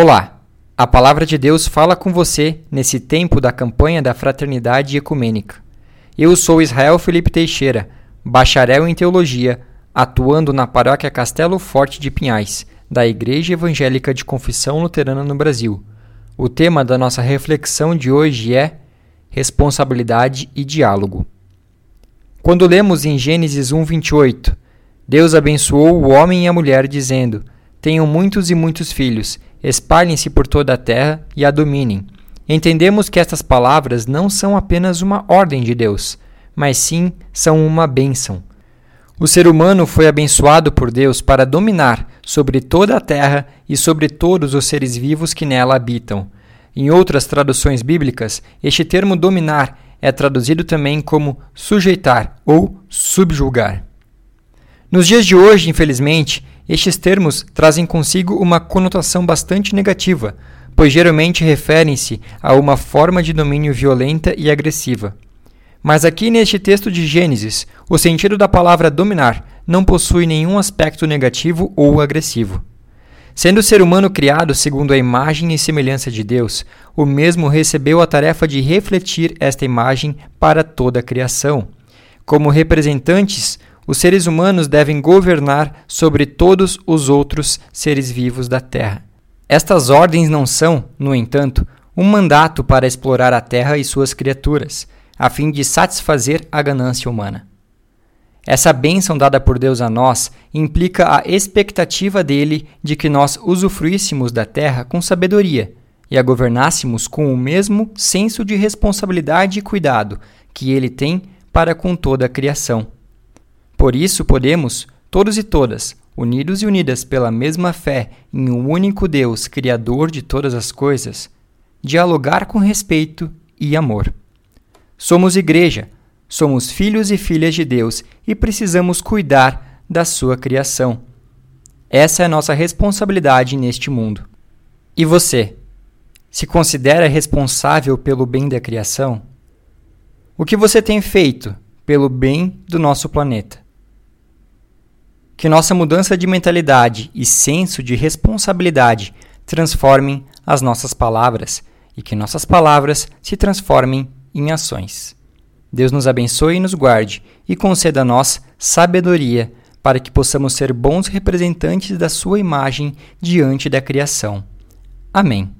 Olá! A palavra de Deus fala com você nesse tempo da campanha da Fraternidade Ecumênica. Eu sou Israel Felipe Teixeira, bacharel em teologia, atuando na paróquia Castelo Forte de Pinhais, da Igreja Evangélica de Confissão Luterana no Brasil. O tema da nossa reflexão de hoje é responsabilidade e diálogo. Quando lemos em Gênesis 1:28, Deus abençoou o homem e a mulher dizendo: Tenham muitos e muitos filhos espalhem-se por toda a terra e a dominem. Entendemos que estas palavras não são apenas uma ordem de Deus, mas sim são uma bênção. O ser humano foi abençoado por Deus para dominar sobre toda a terra e sobre todos os seres vivos que nela habitam. Em outras traduções bíblicas, este termo dominar é traduzido também como sujeitar ou subjugar. Nos dias de hoje, infelizmente, estes termos trazem consigo uma conotação bastante negativa, pois geralmente referem-se a uma forma de domínio violenta e agressiva. Mas aqui neste texto de Gênesis, o sentido da palavra dominar não possui nenhum aspecto negativo ou agressivo. Sendo o ser humano criado segundo a imagem e semelhança de Deus, o mesmo recebeu a tarefa de refletir esta imagem para toda a criação. Como representantes os seres humanos devem governar sobre todos os outros seres vivos da Terra. Estas ordens não são, no entanto, um mandato para explorar a Terra e suas criaturas, a fim de satisfazer a ganância humana. Essa bênção dada por Deus a nós implica a expectativa dele de que nós usufruíssemos da terra com sabedoria e a governássemos com o mesmo senso de responsabilidade e cuidado que ele tem para com toda a criação. Por isso podemos, todos e todas, unidos e unidas pela mesma fé em um único Deus, Criador de todas as coisas, dialogar com respeito e amor. Somos igreja, somos filhos e filhas de Deus e precisamos cuidar da sua criação. Essa é a nossa responsabilidade neste mundo. E você? Se considera responsável pelo bem da criação? O que você tem feito pelo bem do nosso planeta? Que nossa mudança de mentalidade e senso de responsabilidade transformem as nossas palavras e que nossas palavras se transformem em ações. Deus nos abençoe e nos guarde e conceda a nós sabedoria para que possamos ser bons representantes da Sua imagem diante da criação. Amém.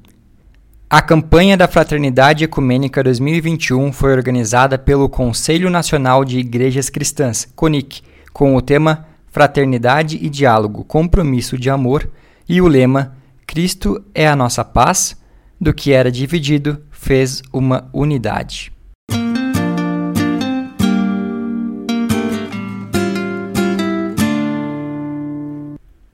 A campanha da Fraternidade Ecumênica 2021 foi organizada pelo Conselho Nacional de Igrejas Cristãs, CONIC, com o tema fraternidade e diálogo, compromisso de amor, e o lema Cristo é a nossa paz, do que era dividido, fez uma unidade.